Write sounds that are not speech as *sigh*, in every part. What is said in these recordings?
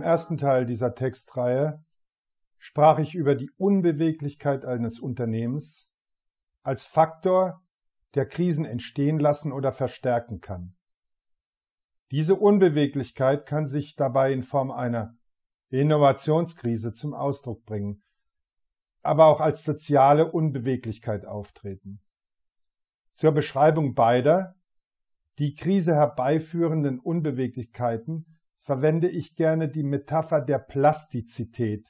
Im ersten Teil dieser Textreihe sprach ich über die Unbeweglichkeit eines Unternehmens als Faktor, der Krisen entstehen lassen oder verstärken kann. Diese Unbeweglichkeit kann sich dabei in Form einer Innovationskrise zum Ausdruck bringen, aber auch als soziale Unbeweglichkeit auftreten. Zur Beschreibung beider, die Krise herbeiführenden Unbeweglichkeiten, verwende ich gerne die Metapher der Plastizität,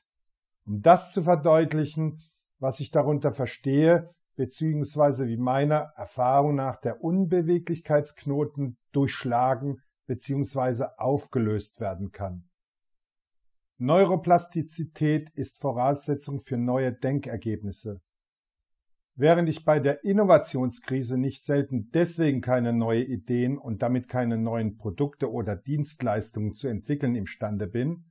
um das zu verdeutlichen, was ich darunter verstehe, beziehungsweise wie meiner Erfahrung nach der Unbeweglichkeitsknoten durchschlagen beziehungsweise aufgelöst werden kann. Neuroplastizität ist Voraussetzung für neue Denkergebnisse. Während ich bei der Innovationskrise nicht selten deswegen keine neuen Ideen und damit keine neuen Produkte oder Dienstleistungen zu entwickeln imstande bin,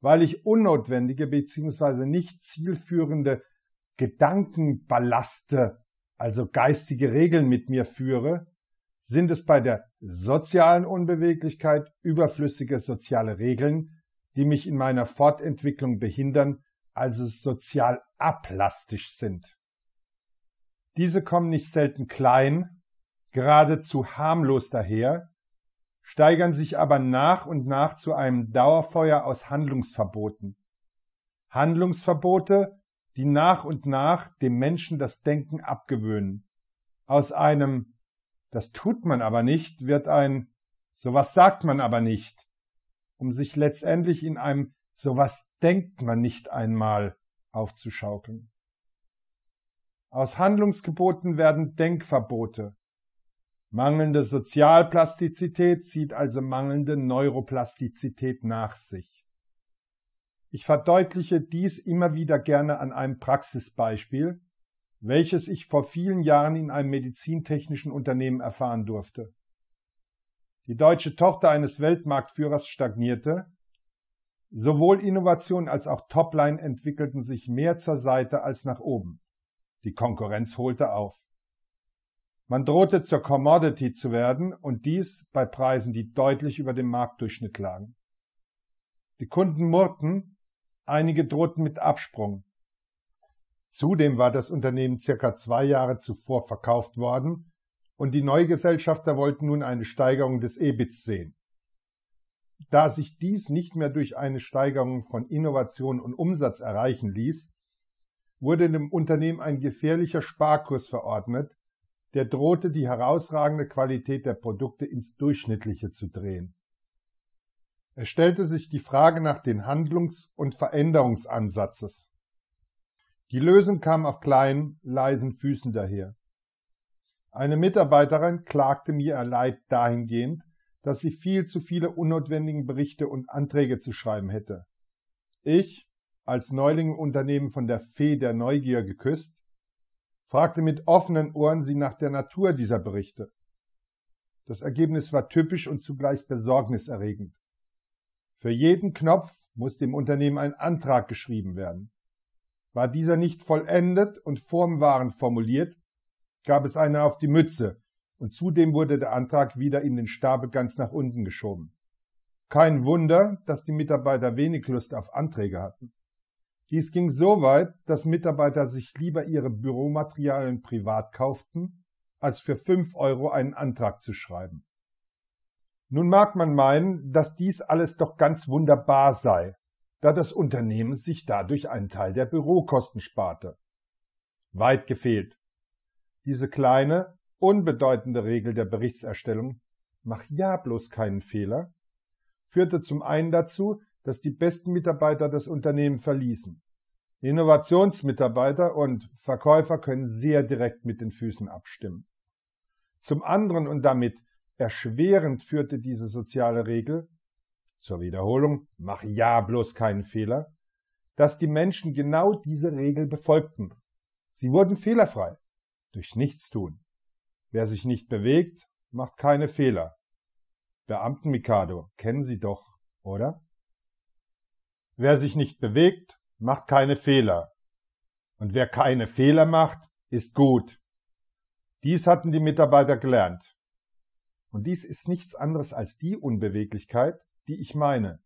weil ich unnotwendige bzw. nicht zielführende Gedankenballaste, also geistige Regeln mit mir führe, sind es bei der sozialen Unbeweglichkeit überflüssige soziale Regeln, die mich in meiner Fortentwicklung behindern, also sozial aplastisch sind. Diese kommen nicht selten klein, geradezu harmlos daher, steigern sich aber nach und nach zu einem Dauerfeuer aus Handlungsverboten. Handlungsverbote, die nach und nach dem Menschen das Denken abgewöhnen. Aus einem, das tut man aber nicht, wird ein, sowas sagt man aber nicht um sich letztendlich in einem sowas denkt man nicht einmal aufzuschaukeln. Aus Handlungsgeboten werden Denkverbote. Mangelnde Sozialplastizität zieht also mangelnde Neuroplastizität nach sich. Ich verdeutliche dies immer wieder gerne an einem Praxisbeispiel, welches ich vor vielen Jahren in einem medizintechnischen Unternehmen erfahren durfte. Die deutsche Tochter eines Weltmarktführers stagnierte. Sowohl Innovation als auch Topline entwickelten sich mehr zur Seite als nach oben. Die Konkurrenz holte auf. Man drohte zur Commodity zu werden und dies bei Preisen, die deutlich über dem Marktdurchschnitt lagen. Die Kunden murrten, einige drohten mit Absprung. Zudem war das Unternehmen circa zwei Jahre zuvor verkauft worden und die Neugesellschafter wollten nun eine Steigerung des EBITs sehen. Da sich dies nicht mehr durch eine Steigerung von Innovation und Umsatz erreichen ließ, wurde dem Unternehmen ein gefährlicher Sparkurs verordnet, der drohte die herausragende Qualität der Produkte ins Durchschnittliche zu drehen. Es stellte sich die Frage nach den Handlungs- und Veränderungsansatzes. Die Lösung kam auf kleinen, leisen Füßen daher. Eine Mitarbeiterin klagte mir ihr Leid dahingehend, dass sie viel zu viele unnotwendige Berichte und Anträge zu schreiben hätte. Ich, als Neuling Unternehmen von der Fee der Neugier geküsst, fragte mit offenen Ohren sie nach der Natur dieser Berichte. Das Ergebnis war typisch und zugleich besorgniserregend. Für jeden Knopf musste im Unternehmen ein Antrag geschrieben werden. War dieser nicht vollendet und formwahrend formuliert, gab es eine auf die Mütze und zudem wurde der Antrag wieder in den Stapel ganz nach unten geschoben. Kein Wunder, dass die Mitarbeiter wenig Lust auf Anträge hatten. Dies ging so weit, dass Mitarbeiter sich lieber ihre Büromaterialien privat kauften, als für fünf Euro einen Antrag zu schreiben. Nun mag man meinen, dass dies alles doch ganz wunderbar sei, da das Unternehmen sich dadurch einen Teil der Bürokosten sparte. Weit gefehlt. Diese kleine, unbedeutende Regel der Berichtserstellung, mach ja bloß keinen Fehler, führte zum einen dazu, dass die besten Mitarbeiter das Unternehmen verließen. Innovationsmitarbeiter und Verkäufer können sehr direkt mit den Füßen abstimmen. Zum anderen und damit erschwerend führte diese soziale Regel, zur Wiederholung, mach ja bloß keinen Fehler, dass die Menschen genau diese Regel befolgten. Sie wurden fehlerfrei durch Nichtstun. Wer sich nicht bewegt, macht keine Fehler. Beamten Mikado, kennen Sie doch, oder? Wer sich nicht bewegt, macht keine Fehler. Und wer keine Fehler macht, ist gut. Dies hatten die Mitarbeiter gelernt. Und dies ist nichts anderes als die Unbeweglichkeit, die ich meine.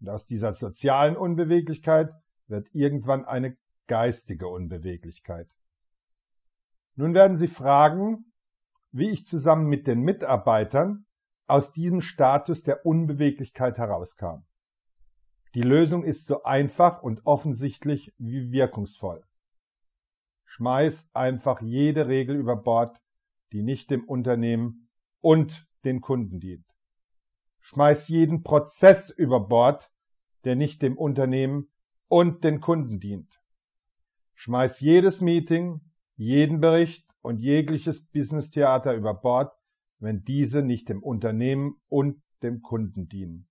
Und aus dieser sozialen Unbeweglichkeit wird irgendwann eine geistige Unbeweglichkeit. Nun werden Sie fragen, wie ich zusammen mit den Mitarbeitern aus diesem Status der Unbeweglichkeit herauskam. Die Lösung ist so einfach und offensichtlich wie wirkungsvoll. Schmeiß einfach jede Regel über Bord, die nicht dem Unternehmen und den Kunden dient. Schmeiß jeden Prozess über Bord, der nicht dem Unternehmen und den Kunden dient. Schmeiß jedes Meeting, jeden Bericht und jegliches Business-Theater über Bord, wenn diese nicht dem Unternehmen und dem Kunden dienen.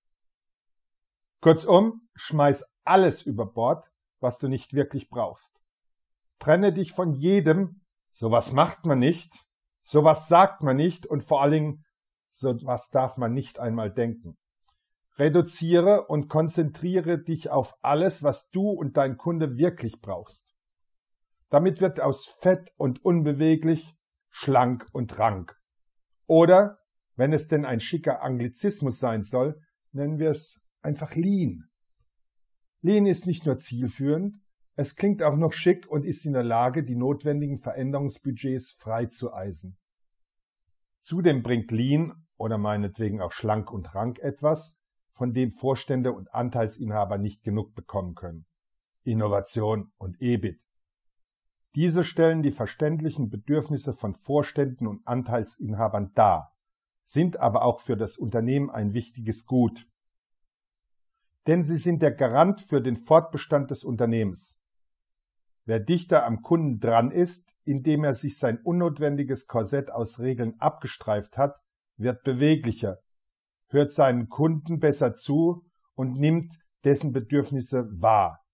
Kurzum, schmeiß alles über Bord, was du nicht wirklich brauchst. Trenne dich von jedem, sowas macht man nicht, sowas sagt man nicht und vor allen Dingen, sowas darf man nicht einmal denken. Reduziere und konzentriere dich auf alles, was du und dein Kunde wirklich brauchst. Damit wird aus fett und unbeweglich schlank und rank. Oder, wenn es denn ein schicker Anglizismus sein soll, nennen wir es einfach Lean. Lean ist nicht nur zielführend, es klingt auch noch schick und ist in der Lage, die notwendigen Veränderungsbudgets freizueisen. Zudem bringt Lean oder meinetwegen auch schlank und rank etwas, von dem Vorstände und Anteilsinhaber nicht genug bekommen können. Innovation und EBIT. Diese stellen die verständlichen Bedürfnisse von Vorständen und Anteilsinhabern dar, sind aber auch für das Unternehmen ein wichtiges Gut. Denn sie sind der Garant für den Fortbestand des Unternehmens. Wer dichter am Kunden dran ist, indem er sich sein unnotwendiges Korsett aus Regeln abgestreift hat, wird beweglicher, hört seinen Kunden besser zu und nimmt dessen Bedürfnisse wahr,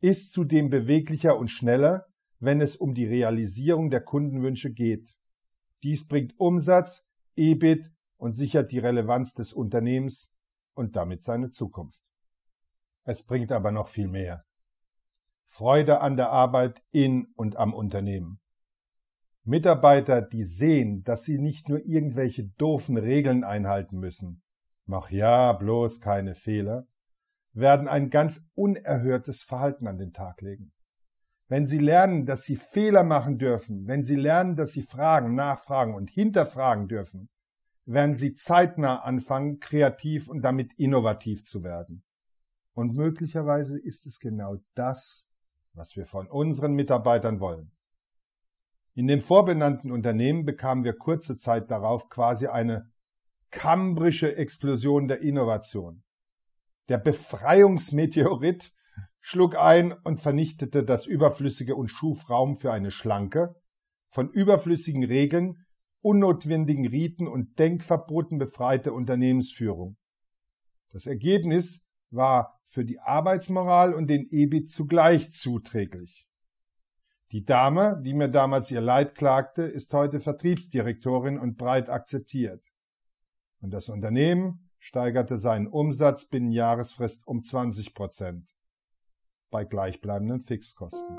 ist zudem beweglicher und schneller, wenn es um die Realisierung der Kundenwünsche geht. Dies bringt Umsatz, EBIT und sichert die Relevanz des Unternehmens und damit seine Zukunft. Es bringt aber noch viel mehr. Freude an der Arbeit in und am Unternehmen. Mitarbeiter, die sehen, dass sie nicht nur irgendwelche doofen Regeln einhalten müssen, mach ja bloß keine Fehler, werden ein ganz unerhörtes Verhalten an den Tag legen wenn sie lernen, dass sie Fehler machen dürfen, wenn sie lernen, dass sie fragen, nachfragen und hinterfragen dürfen, werden sie zeitnah anfangen, kreativ und damit innovativ zu werden. Und möglicherweise ist es genau das, was wir von unseren Mitarbeitern wollen. In dem vorbenannten Unternehmen bekamen wir kurze Zeit darauf quasi eine kambrische Explosion der Innovation. Der Befreiungsmeteorit *laughs* schlug ein und vernichtete das Überflüssige und schuf Raum für eine schlanke, von überflüssigen Regeln, unnotwendigen Riten und Denkverboten befreite Unternehmensführung. Das Ergebnis war für die Arbeitsmoral und den EBIT zugleich zuträglich. Die Dame, die mir damals ihr Leid klagte, ist heute Vertriebsdirektorin und breit akzeptiert. Und das Unternehmen steigerte seinen Umsatz binnen Jahresfrist um 20 Prozent bei gleichbleibenden Fixkosten.